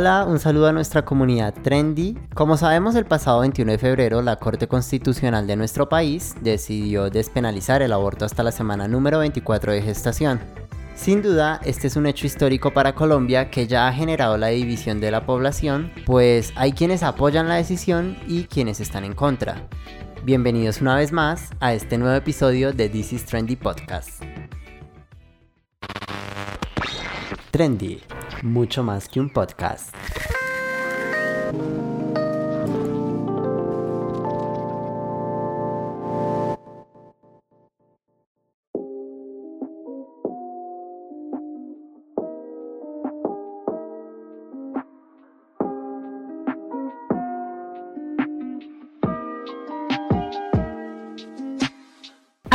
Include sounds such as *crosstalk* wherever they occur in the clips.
Hola, un saludo a nuestra comunidad trendy. Como sabemos, el pasado 21 de febrero la Corte Constitucional de nuestro país decidió despenalizar el aborto hasta la semana número 24 de gestación. Sin duda, este es un hecho histórico para Colombia que ya ha generado la división de la población, pues hay quienes apoyan la decisión y quienes están en contra. Bienvenidos una vez más a este nuevo episodio de This is Trendy Podcast. Trendy, mucho más que un podcast.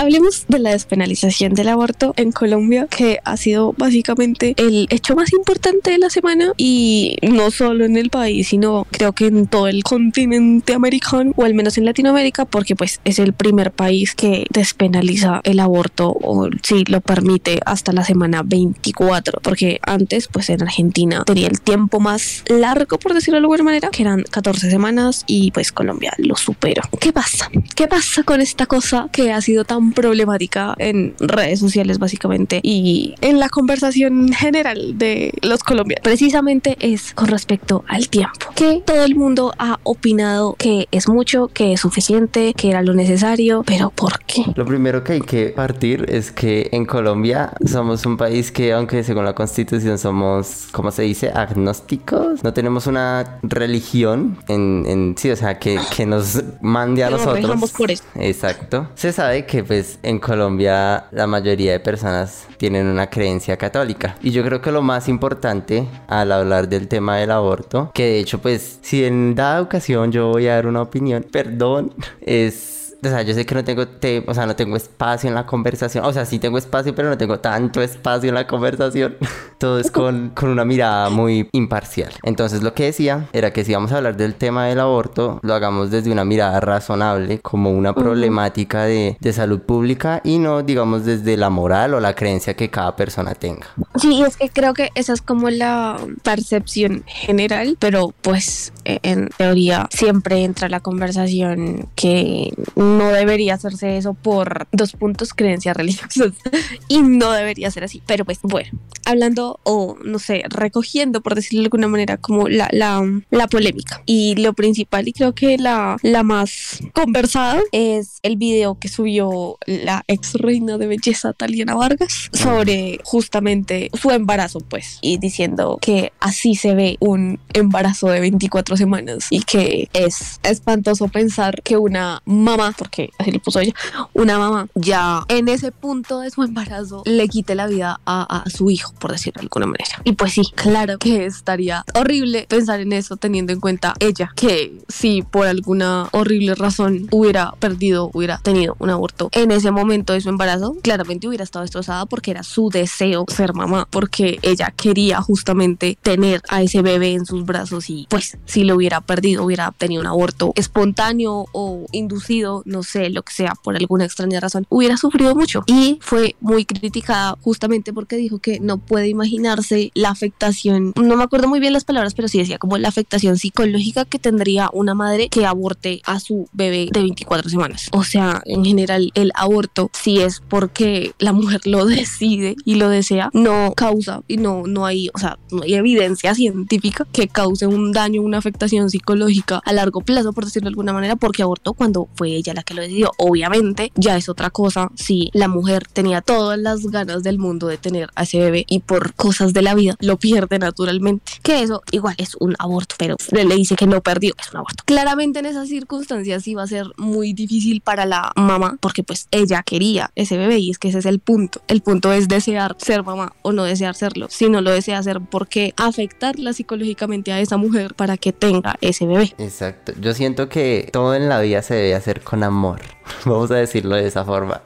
Hablemos de la despenalización del aborto en Colombia, que ha sido básicamente el hecho más importante de la semana y no solo en el país, sino creo que en todo el continente americano o al menos en Latinoamérica, porque pues es el primer país que despenaliza el aborto o si lo permite hasta la semana 24, porque antes pues en Argentina tenía el tiempo más largo, por decirlo de alguna manera, que eran 14 semanas y pues Colombia lo superó. ¿Qué pasa? ¿Qué pasa con esta cosa que ha sido tan problemática en redes sociales básicamente y en la conversación general de los colombianos. Precisamente es con respecto al tiempo, que todo el mundo ha opinado que es mucho, que es suficiente, que era lo necesario, pero ¿por qué? Lo primero que hay que partir es que en Colombia somos un país que aunque según la constitución somos, ¿cómo se dice? Agnósticos. No tenemos una religión en, en sí, o sea, que, que nos mande a nosotros. por eso. Exacto. Se sabe que pues en Colombia la mayoría de personas tienen una creencia católica. Y yo creo que lo más importante al hablar del tema del aborto, que de hecho pues si en dada ocasión yo voy a dar una opinión, perdón, *laughs* es o sea, yo sé que no tengo, o sea, no tengo espacio en la conversación. O sea, sí tengo espacio, pero no tengo tanto espacio en la conversación. *laughs* Todo es con, con una mirada muy imparcial. Entonces, lo que decía era que si vamos a hablar del tema del aborto, lo hagamos desde una mirada razonable, como una problemática de, de salud pública y no, digamos, desde la moral o la creencia que cada persona tenga. Sí, es que creo que esa es como la percepción general, pero pues e, en teoría siempre entra la conversación que no debería hacerse eso por dos puntos creencias religiosas *laughs* y no debería ser así. Pero pues bueno, hablando o no sé, recogiendo por decirlo de alguna manera como la, la, la polémica. Y lo principal y creo que la, la más conversada es el video que subió la ex reina de belleza Taliana Vargas sobre justamente su embarazo pues y diciendo que así se ve un embarazo de 24 semanas y que es espantoso pensar que una mamá porque así le puso ella, una mamá ya en ese punto de su embarazo le quite la vida a, su hijo, por decirlo de alguna manera. Y pues sí, claro que estaría horrible pensar en eso teniendo en cuenta ella, que si por alguna horrible razón hubiera perdido, hubiera tenido un aborto en ese momento de su embarazo, claramente hubiera estado destrozada porque era su deseo ser mamá, porque ella quería justamente tener a ese bebé en sus brazos y pues si lo hubiera perdido, hubiera tenido un aborto espontáneo o inducido, no sé, lo que sea, por alguna extraña razón, hubiera sufrido mucho. Y fue muy criticada justamente porque dijo que no puede imaginarse la afectación, no me acuerdo muy bien las palabras, pero sí decía como la afectación psicológica que tendría una madre que aborte a su bebé de 24 semanas. O sea, en general, el aborto, si es porque la mujer lo *laughs* decide y lo desea, no causa y no, no hay, o sea, no hay evidencia científica que cause un daño, una afectación psicológica a largo plazo, por decirlo de alguna manera, porque abortó cuando fue ella la que lo decidió. Obviamente ya es otra cosa si la mujer tenía todas las ganas del mundo de tener a ese bebé y por cosas de la vida lo pierde naturalmente. Que eso igual es un aborto, pero le dice que no perdió, es un aborto. Claramente en esas circunstancias iba a ser muy difícil para la mamá porque pues ella quería ese bebé y es que ese es el punto. El punto es desear ser mamá o no desear serlo. Si no lo desea hacer, ¿por qué afectarla psicológicamente a esa mujer para que tenga ese bebé? Exacto. Yo siento que todo en la vida se debe hacer con amor. *laughs* Vamos a decirlo de esa forma.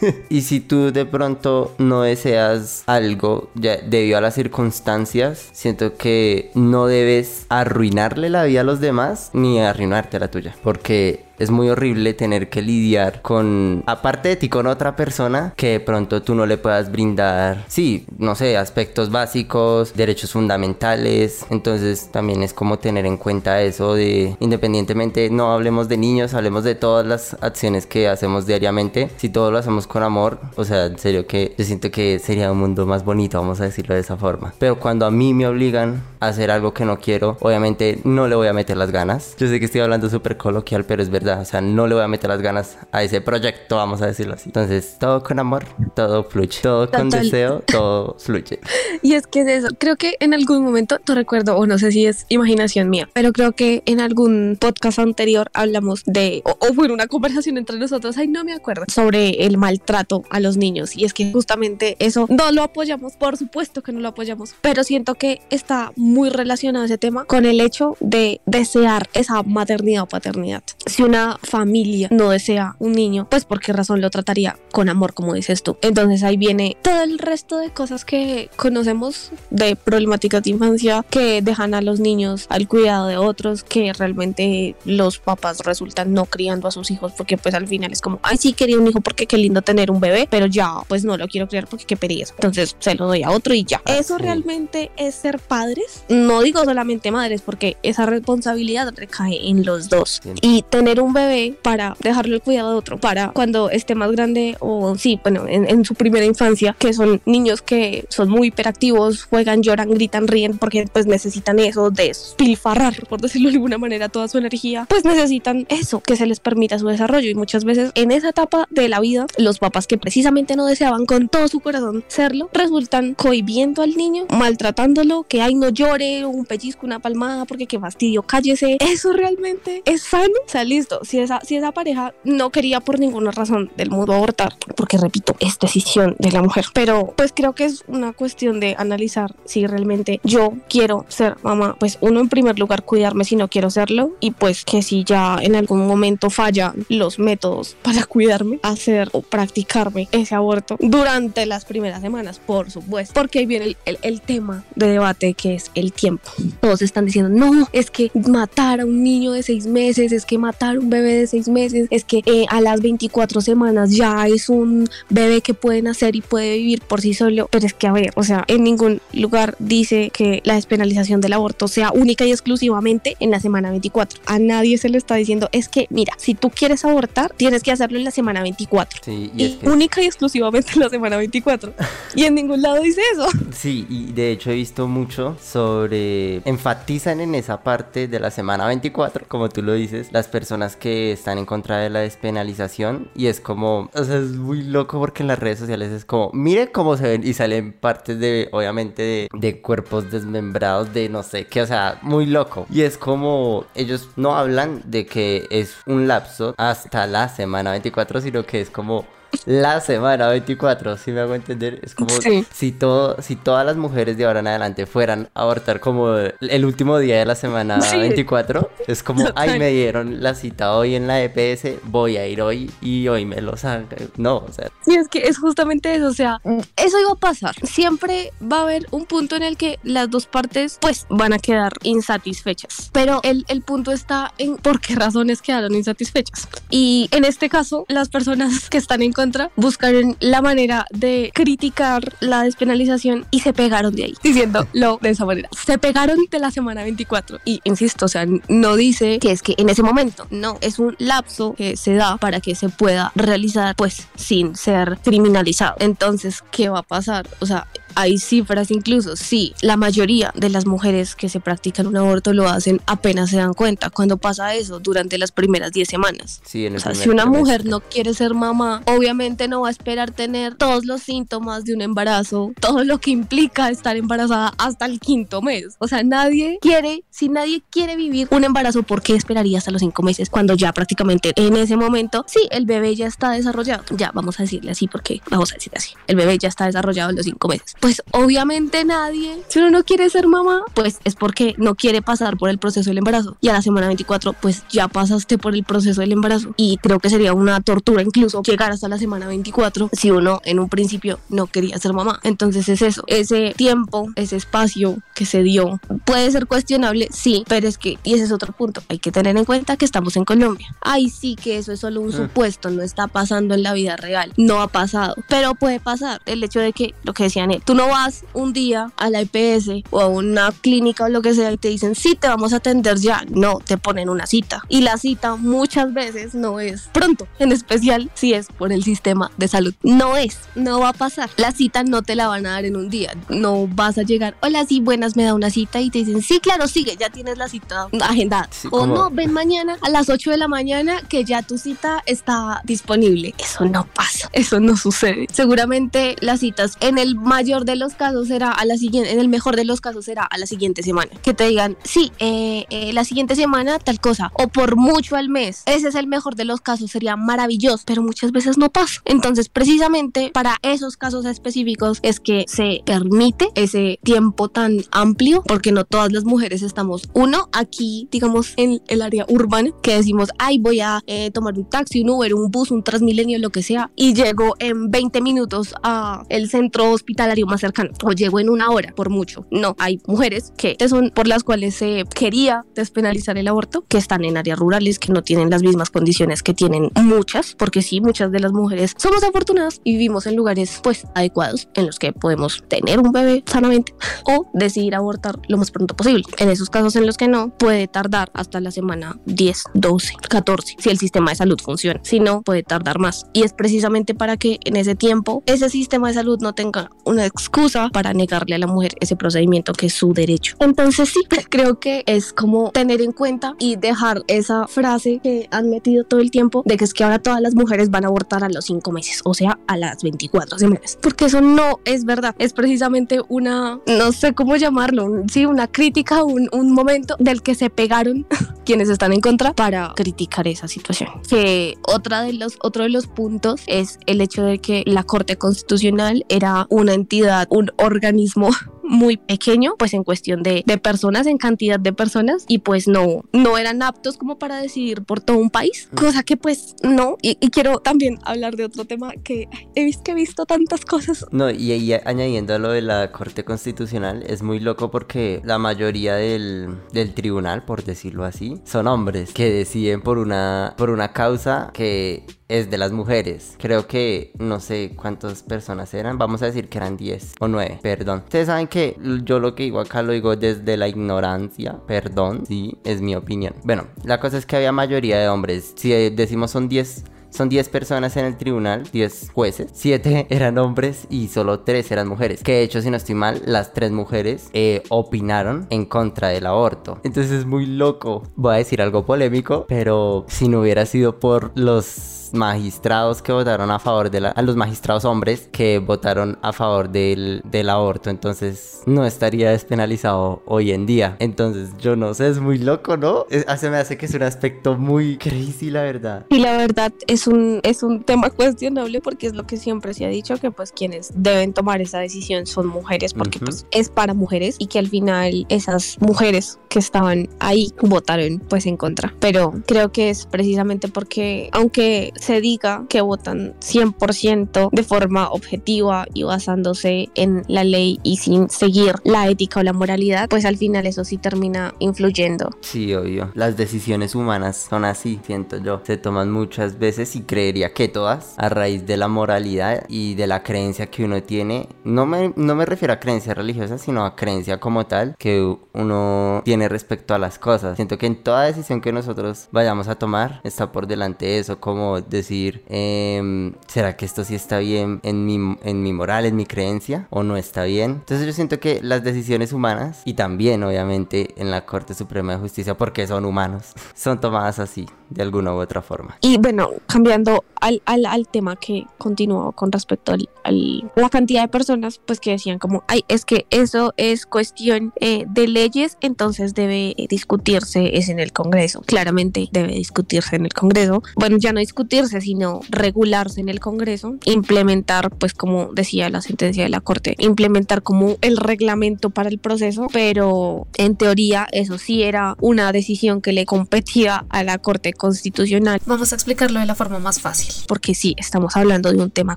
*laughs* y si tú de pronto no deseas algo ya debido a las circunstancias, siento que no debes arruinarle la vida a los demás ni arruinarte la tuya. Porque es muy horrible tener que lidiar con, aparte de ti, con otra persona que de pronto tú no le puedas brindar, sí, no sé, aspectos básicos, derechos fundamentales. Entonces también es como tener en cuenta eso de, independientemente, no hablemos de niños, hablemos de todas las acciones que hacemos diariamente. Si todo lo hacemos con amor, o sea, en serio que yo siento que sería un mundo más bonito, vamos a decirlo de esa forma. Pero cuando a mí me obligan a hacer algo que no quiero, obviamente no le voy a meter las ganas. Yo sé que estoy hablando súper coloquial, pero es verdad. O sea, no le voy a meter las ganas a ese proyecto, vamos a decirlo así. Entonces, todo con amor, todo fluye. Todo con deseo, todo fluye. *laughs* Y es que es eso. Creo que en algún momento, te recuerdo, o no sé si es imaginación mía, pero creo que en algún podcast anterior hablamos de, o, o fue una conversación entre nosotros, ay, no me acuerdo, sobre el maltrato a los niños. Y es que justamente eso no lo apoyamos, por supuesto que no lo apoyamos, pero siento que está muy relacionado ese tema con el hecho de desear esa maternidad o paternidad. Si una familia no desea un niño, pues por qué razón lo trataría con amor, como dices tú. Entonces ahí viene todo el resto de cosas que conocemos de problemáticas de infancia que dejan a los niños al cuidado de otros, que realmente los papás resultan no criando a sus hijos porque pues al final es como, ay sí quería un hijo porque qué lindo tener un bebé, pero ya pues no lo quiero criar porque qué pereza. Entonces se lo doy a otro y ya. Eso Sí. realmente es ser padres. No digo solamente madres porque esa responsabilidad recae en los dos. Y tener un bebé para dejarlo el cuidado de otro, para cuando esté más grande o sí, bueno, en, su primera infancia, que son niños que son muy hiperactivos, juegan, lloran, gritan, ríen porque pues necesitan eso de despilfarrar, por decirlo de alguna manera, toda su energía, pues necesitan eso, que se les permita su desarrollo. Y muchas veces en esa etapa de la vida, los papás que precisamente no deseaban con todo su corazón serlo, resultan cohibiendo al niño, maltratándolo, que ay no llore, un pellizco, una palmada, porque qué fastidio, cállese. Eso realmente es sano. O sea, si esa, si esa pareja no quería por ninguna razón del mundo abortar, porque repito, es decisión de la mujer, pero pues creo que es una cuestión de analizar si realmente yo quiero ser mamá, pues uno en primer lugar cuidarme si no quiero serlo. Y pues que si ya en algún momento fallan los métodos para cuidarme, hacer o practicarme ese aborto durante las primeras semanas, por supuesto, porque ahí viene el, el- el tema de debate que es el tiempo. Todos están diciendo, no, es que matar a un niño de seis meses, es que matar un bebé de seis meses, es que eh, a las 24 semanas ya es un bebé que puede nacer y puede vivir por sí solo, pero es que a ver, o sea, en ningún lugar dice que la despenalización del aborto sea única y exclusivamente en la semana 24. A nadie se le está diciendo, es que mira, si tú quieres abortar, tienes que hacerlo en la semana 24. Sí, y Y es que... única y exclusivamente en la semana 24. *laughs* y en ningún lado dice eso. Sí, y de hecho he visto mucho sobre... Enfatizan en esa parte de la semana 24, como tú lo dices, las personas que están en contra de la despenalización y es como... O sea, es muy loco porque en las redes sociales es como... Mire cómo se ven y salen partes de, obviamente, de, de cuerpos desmembrados, de no sé qué, o sea, muy loco. Y es como... Ellos no hablan de que es un lapso hasta la semana 24, sino que es como la semana 24, si me hago entender, es como Sí. si todo, si todas las mujeres de ahora en adelante fueran a abortar como el último día de la semana Sí. 24, es como, ay, me dieron la cita hoy en la EPS, voy a ir hoy y hoy me lo sacan. No, o sea, Sí, es que es justamente eso, o sea, eso iba a pasar. Siempre va a haber un punto en el que las dos partes pues van a quedar insatisfechas. Pero el, el punto está en por qué razones quedaron insatisfechas. Y en este caso, las personas que están en contra buscaron la manera de criticar la despenalización y se pegaron de ahí, diciéndolo de esa manera. Se pegaron de la semana 24. Y insisto, o sea, no dice que es que en ese momento, no, es un lapso que se da para que se pueda realizar pues sin ser criminalizado. Entonces, ¿qué va a pasar? O sea, hay cifras incluso, sí, la mayoría de las mujeres que se practican un aborto lo hacen apenas se dan cuenta. Cuando pasa eso? Durante las primeras 10 semanas. sí, en el O sea, si una mujer no quiere ser mamá, obviamente no va a esperar tener todos los síntomas de un embarazo, todo lo que implica estar embarazada hasta el quinto mes. O sea, nadie quiere, si nadie quiere vivir un embarazo, ¿por qué esperaría hasta los cinco meses cuando ya prácticamente en ese momento, sí, el bebé ya está desarrollado? Ya, vamos a decirle así porque vamos a decirle así. El bebé ya está desarrollado en los cinco meses. Pues obviamente nadie, si uno no quiere ser mamá, pues es porque no quiere pasar por el proceso del embarazo. Y a la semana 24, pues ya pasaste por el proceso del embarazo. Y creo que sería una tortura incluso llegar hasta la semana 24 si uno en un principio no quería ser mamá. Entonces es eso, ese tiempo, ese espacio que se dio, puede ser cuestionable, sí, pero es que, y ese es otro punto, hay que tener en cuenta que estamos en Colombia. Ay, sí que eso es solo un mm. supuesto, no está pasando en la vida real, no ha pasado, pero puede pasar el hecho de que, lo que decían, tú no vas un día a la IPS o a una clínica o lo que sea y te dicen, sí, te vamos a atender ya, no, te ponen una cita. Y la cita muchas veces no es pronto, en especial si es por el sistema de salud. No es, no va a pasar. La cita no te la van a dar en un día, no vas a llegar, hola, sí, buenas, me da una cita y te dicen, sí, claro, sigue, ya tienes la cita agendada. o no, ven mañana a las 8 de la mañana que ya tu cita está disponible. Eso no pasa, eso no sucede. Seguramente las citas en el mayor de los casos será a la siguiente, en el mejor de los casos será a la siguiente semana. Que te digan, sí, eh, eh, la siguiente semana tal cosa, o por mucho al mes. Ese es el mejor de los casos, sería maravilloso, pero muchas veces no pasa. Entonces, precisamente para esos casos específicos es que se permite ese tiempo tan amplio, porque no todas las mujeres estamos, uno, aquí, digamos, en el área urbana, que decimos, ay, voy a eh, tomar un taxi, un Uber, un bus, un Transmilenio, lo que sea, y llego en 20 minutos a el centro hospitalario más cercano, o llego en una hora, por mucho. No, hay mujeres que son por las cuales se quería despenalizar el aborto, que están en áreas rurales, que no tienen las mismas condiciones que tienen muchas, porque sí, muchas de las mujeres somos afortunadas y vivimos en lugares pues adecuados en los que podemos tener un bebé sanamente *laughs* o decidir abortar lo más pronto posible. En esos casos en los que no, puede tardar hasta la semana 10, 12, 14, si el sistema de salud funciona. Si no, puede tardar más. Y es precisamente para que en ese tiempo ese sistema de salud no tenga una excusa para negarle a la mujer ese procedimiento que es su derecho. Entonces sí, *laughs* creo que es como tener en cuenta y dejar esa frase que han metido todo el tiempo de que es que ahora todas las mujeres van a abortar a los 5 meses, o sea, a las 24 semanas. Porque eso no es verdad. Es precisamente una, no sé cómo llamarlo, sí, una crítica, un, un momento del que se pegaron *laughs* quienes están en contra para criticar esa situación. Que otra de los, otro de los puntos es el hecho de que la Corte Constitucional era una entidad, un organismo muy pequeño, pues en cuestión de, de, personas, en cantidad de personas, y pues no, no eran aptos como para decidir por todo un país, mm. cosa que pues no. Y, quiero también hablar de otro tema que he visto que he visto tantas cosas. No, y, y, añadiendo a lo de la Corte Constitucional, es muy loco porque la mayoría del, del tribunal, por decirlo así, son hombres que deciden por una, por una causa que es de las mujeres. Creo que no sé cuántas personas eran. Vamos a decir que eran 10 o 9. Perdón. Ustedes saben que yo lo que digo acá lo digo desde la ignorancia. Perdón. Sí, es mi opinión. Bueno, la cosa es que había mayoría de hombres. Si decimos son 10 son 10 personas en el tribunal, 10 jueces, 7 *laughs* eran hombres y solo 3 eran mujeres. Que de hecho, si no estoy mal, las 3 mujeres eh, opinaron en contra del aborto. Entonces es muy loco. Voy a decir algo polémico, pero si no hubiera sido por los magistrados que votaron a favor de la, a los magistrados hombres que votaron a favor del, del aborto, entonces no estaría despenalizado hoy en día. Entonces yo no sé, es muy loco, ¿no? Se me hace que es un aspecto muy crazy, la verdad. Y la verdad es un, es un tema *laughs* cuestionable porque es lo que siempre se ha dicho, que pues quienes deben tomar esa decisión son mujeres porque pues es para mujeres y que al final esas mujeres que estaban ahí votaron pues en contra. Pero creo que es precisamente porque aunque se diga que votan 100% de forma objetiva y basándose en la ley y sin seguir la ética o la moralidad, pues al final eso sí termina influyendo. Sí, obvio. Las decisiones humanas son así, siento yo. Se toman muchas veces y creería que todas a raíz de la moralidad y de la creencia que uno tiene. No me, no me refiero a creencia religiosa, sino a creencia como tal que uno tiene respecto a las cosas. Siento que en toda decisión que nosotros vayamos a tomar está por delante eso, como decir, em, ¿será que esto sí está bien en mi, en mi moral, en mi creencia? ¿O no está bien? Entonces yo siento que las decisiones humanas, y también obviamente en la Corte Suprema de Justicia, porque son humanos, *laughs* son tomadas así, de alguna u otra forma. Y bueno, cambiando al, al, al tema que continuó con respecto al, la cantidad de personas, pues que decían como, ay, es que eso es cuestión eh, de leyes, entonces debe discutirse es en el Congreso. Claramente debe discutirse en el Congreso. Bueno, ya no discutir definirse, sino regularse en el Congreso, implementar, pues como decía la sentencia de la Corte, implementar como el reglamento para el proceso, pero en teoría eso sí era una decisión que le competía a la Corte Constitucional. Vamos a explicarlo de la forma más fácil. Porque sí, estamos hablando de un tema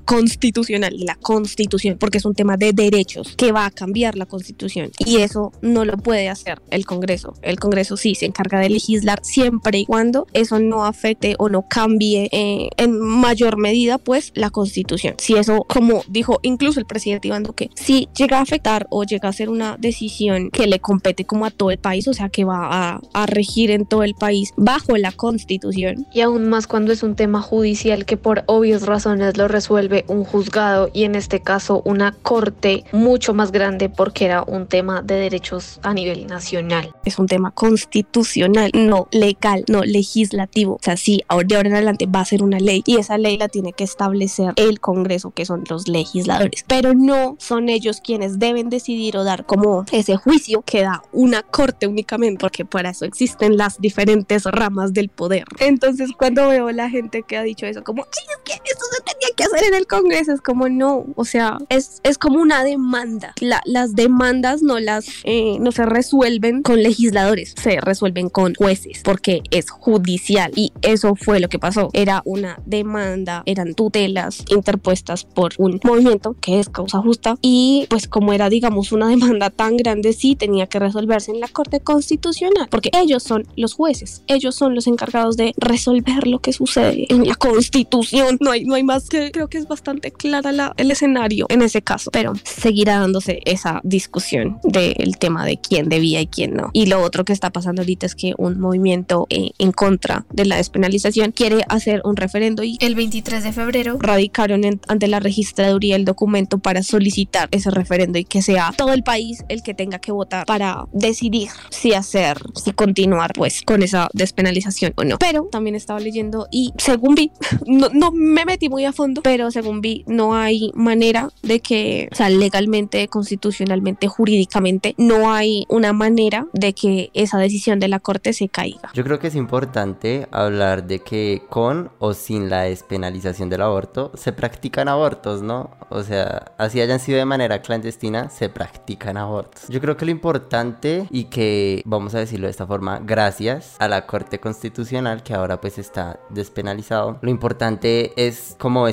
constitucional y la constitución, porque es un tema de derechos que va a cambiar la constitución y eso no lo puede hacer el Congreso. El Congreso sí se encarga de legislar siempre y cuando eso no afecte o no cambie eh, en mayor medida pues la constitución. Si eso, como dijo incluso el presidente Iván Duque, si llega a afectar o llega a ser una decisión que le compete como a todo el país, o sea que va a, a regir en todo el país bajo la constitución. Y aún más cuando es un tema judicial que por obvias razones lo resuelve un juzgado y en este caso una corte mucho más grande porque era un tema de derechos a nivel nacional. Es un tema constitucional, no legal, no legislativo. O sea, sí, de ahora en adelante va a ser una ley y esa ley la tiene que establecer el Congreso, que son los legisladores, pero no son ellos quienes deben decidir o dar como ese juicio que da una corte únicamente, porque para eso existen las diferentes ramas del poder. Entonces, cuando veo la gente que ha dicho eso, como, sí, es que tenía que hacer en el Congreso, es como, no, o sea, es, es como una demanda. las demandas no las, eh, no se resuelven con legisladores, se resuelven con jueces, porque es judicial y eso fue lo que pasó. Era una demanda, eran tutelas interpuestas por un movimiento que es causa justa y pues como era digamos una demanda tan grande sí tenía que resolverse en la Corte Constitucional porque ellos son los jueces, ellos son los encargados de resolver lo que sucede en la Constitución. No hay, no hay más que creo que es bastante clara la, el escenario en ese caso, pero seguirá dándose esa discusión del tema de quién debía y quién no. Y lo otro que está pasando ahorita es que un movimiento eh, en contra de la despenalización quiere hacer un referendo y el 23 de febrero radicaron ante la registraduría el documento para solicitar ese referendo y que sea todo el país el que tenga que votar para decidir si hacer, si continuar pues con esa despenalización o no. Pero también estaba leyendo y según vi, *laughs* no, no me metí muy a fondo, pero según vi no hay manera de que, o sea, legalmente, constitucionalmente, jurídicamente, no hay una manera de que esa decisión de la Corte se caiga. Yo creo que es importante hablar de que con o sin la despenalización del aborto se practican abortos, ¿no? O sea, así hayan sido de manera clandestina, se practican abortos. Yo creo que lo importante y que, vamos a decirlo de esta forma, gracias a la Corte Constitucional que ahora pues está despenalizado, lo importante es como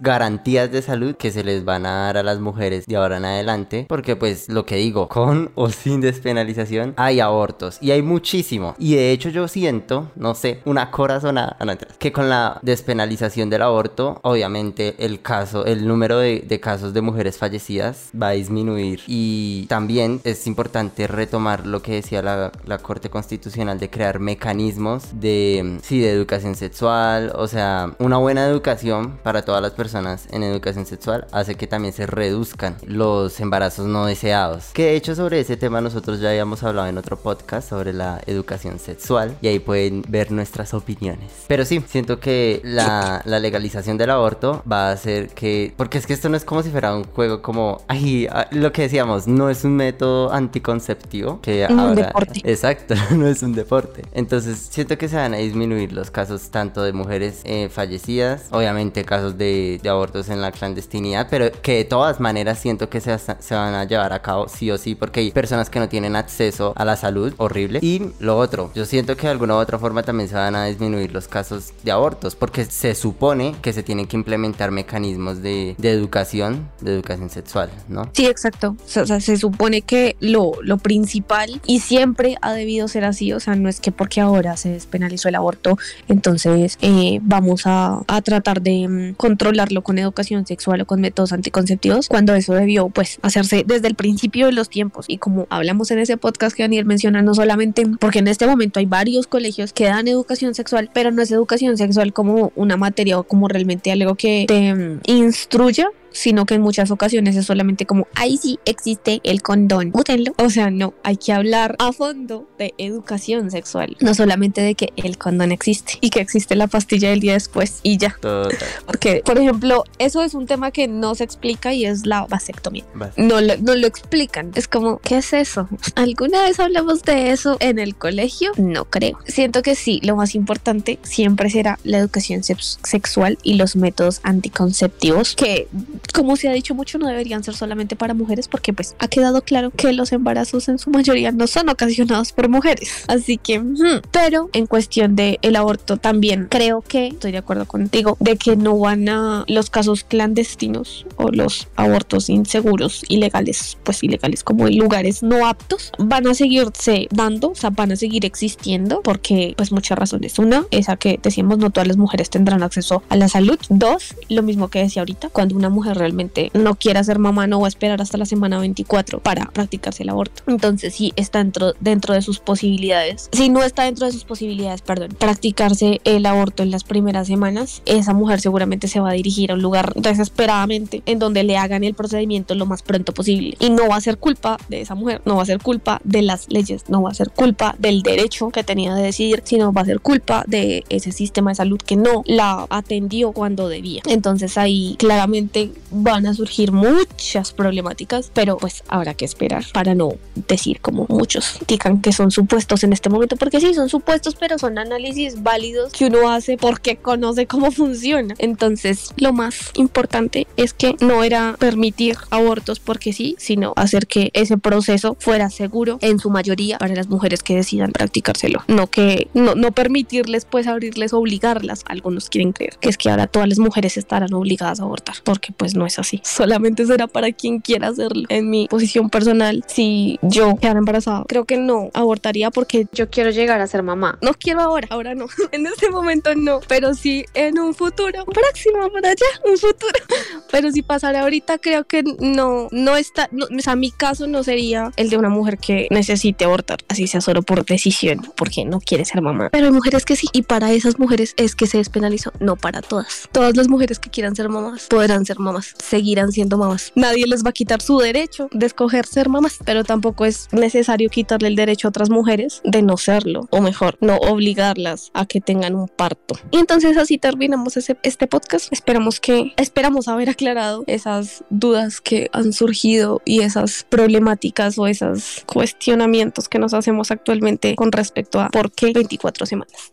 garantías de salud que se les van a dar a las mujeres de ahora en adelante, porque pues lo que digo, con *laughs* o sin despenalización hay abortos y hay muchísimo. Y de hecho yo siento, no sé, una corazonada, ah, que con la despenalización del aborto, obviamente el caso, el número de, casos de mujeres fallecidas va a disminuir. Y también es importante retomar lo que decía la, la Corte Constitucional de crear mecanismos de, sí, de educación sexual, o sea, una buena educación para todas las personas en educación sexual hace que también se reduzcan los embarazos no deseados. Que de hecho sobre ese tema nosotros ya habíamos hablado en otro podcast sobre la educación sexual y ahí pueden ver nuestras opiniones. Pero sí, siento que la, la legalización del aborto va a hacer que... Porque es que esto no es como si fuera un juego como... Ay, ah, lo que decíamos, no es un método anticonceptivo que ahora... Un deporte. Exacto, *laughs* no es un deporte. Entonces siento que se van a disminuir los casos tanto de mujeres eh, fallecidas, obviamente casos de, de, abortos en la clandestinidad, pero que de todas maneras siento que se, se van a llevar a cabo sí o sí porque hay personas que no tienen acceso a la salud, horrible. Y lo otro, yo siento que de alguna u otra forma también se van a disminuir los casos de abortos porque se supone que se tienen que implementar mecanismos de, de educación, de educación sexual, ¿no? Sí, exacto. O sea, se supone que lo, lo principal y siempre ha debido ser así, o sea, no es que porque ahora se despenalizó el aborto, entonces eh, vamos a, a tratar de um, controlarlo con educación sexual o con métodos anticonceptivos, cuando eso debió pues hacerse desde el principio de los tiempos. Y como hablamos en ese podcast que Daniel menciona, no solamente porque en este momento hay varios colegios que dan educación sexual, pero no es educación sexual como una materia o como realmente algo que te instruya sino que en muchas ocasiones es solamente como, ahí sí existe el condón, útenlo. O sea, no, hay que hablar a fondo de educación sexual, no solamente de que el condón existe y que existe la pastilla del día después y ya. *laughs* Porque, por ejemplo, eso es un tema que no se explica y es la vasectomía. No lo, no lo explican. Es como, ¿qué es eso? ¿Alguna vez hablamos de eso en el colegio? No creo. Siento que sí, lo más importante siempre será la educación sexual y los métodos anticonceptivos que, como se ha dicho mucho, no deberían ser solamente para mujeres porque pues ha quedado claro que los embarazos en su mayoría no son ocasionados por mujeres. Así que, pero en cuestión de el aborto también creo que estoy de acuerdo contigo de que no van a los casos clandestinos o los abortos inseguros, ilegales, pues ilegales como en lugares no aptos, van a seguirse dando, o sea, van a seguir existiendo porque pues muchas razones. Una, esa que decíamos no todas las mujeres tendrán acceso a la salud. Dos, lo mismo que decía ahorita, cuando una mujer realmente no quiere ser mamá no va a esperar hasta la semana 24 para practicarse el aborto. Entonces sí está dentro, dentro de sus posibilidades. Si no está dentro de sus posibilidades, perdón, practicarse el aborto en las primeras semanas, esa mujer seguramente se va a dirigir a un lugar desesperadamente en donde le hagan el procedimiento lo más pronto posible. Y no va a ser culpa de esa mujer, no va a ser culpa de las leyes, no va a ser culpa del derecho que tenía de decidir, sino va a ser culpa de ese sistema de salud que no la atendió cuando debía. Entonces ahí claramente van a surgir muchas problemáticas, pero pues habrá que esperar para no decir como muchos digan que son supuestos en este momento, porque sí, son supuestos, pero son análisis válidos que uno hace porque conoce cómo funciona. Entonces, lo más importante es que no era permitir abortos porque sí, sino hacer que ese proceso fuera seguro en su mayoría para las mujeres que decidan practicárselo. No que no, no permitirles pues abrirles, obligarlas. Algunos quieren creer que es que ahora todas las mujeres estarán obligadas a abortar, porque pues no es así. Solamente será para quien quiera hacerlo. En mi posición personal, si yo quedara embarazada, creo que no abortaría porque yo quiero llegar a ser mamá. No quiero ahora, ahora no. *laughs* en este momento no, pero sí en un futuro próximo para allá, un futuro. *laughs* Pero si pasara ahorita, creo que no, no está, no, o sea, mi caso no sería el de una mujer que necesite abortar, así sea solo por decisión, porque no quiere ser mamá. Pero hay mujeres que sí, y para esas mujeres es que se despenalizó, no para todas. Todas las mujeres que quieran ser mamás podrán ser mamás, seguirán siendo mamás. Nadie les va a quitar su derecho de escoger ser mamás, pero tampoco es necesario quitarle el derecho a otras mujeres de no serlo, o mejor, no obligarlas a que tengan un parto. Y entonces así terminamos este podcast. Esperamos que, esperamos haber aclarado esas dudas que han surgido y esas problemáticas o esos cuestionamientos que nos hacemos actualmente con respecto a por qué 24 semanas.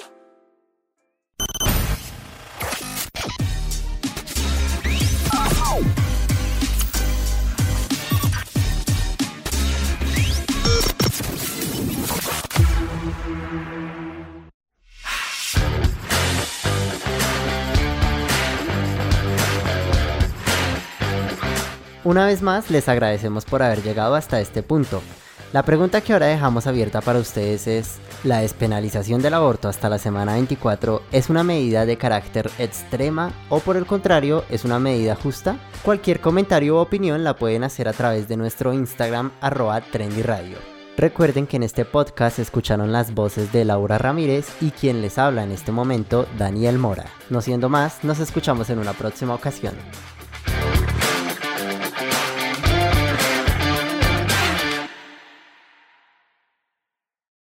Una vez más, les agradecemos por haber llegado hasta este punto. La pregunta que ahora dejamos abierta para ustedes es, ¿la despenalización del aborto hasta la semana 24 es una medida de carácter extrema o por el contrario es una medida justa? Cualquier comentario o opinión la pueden hacer a través de nuestro Instagram arroba trendyradio. Recuerden que en este podcast escucharon las voces de Laura Ramírez y quien les habla en este momento, Daniel Mora. No siendo más, nos escuchamos en una próxima ocasión.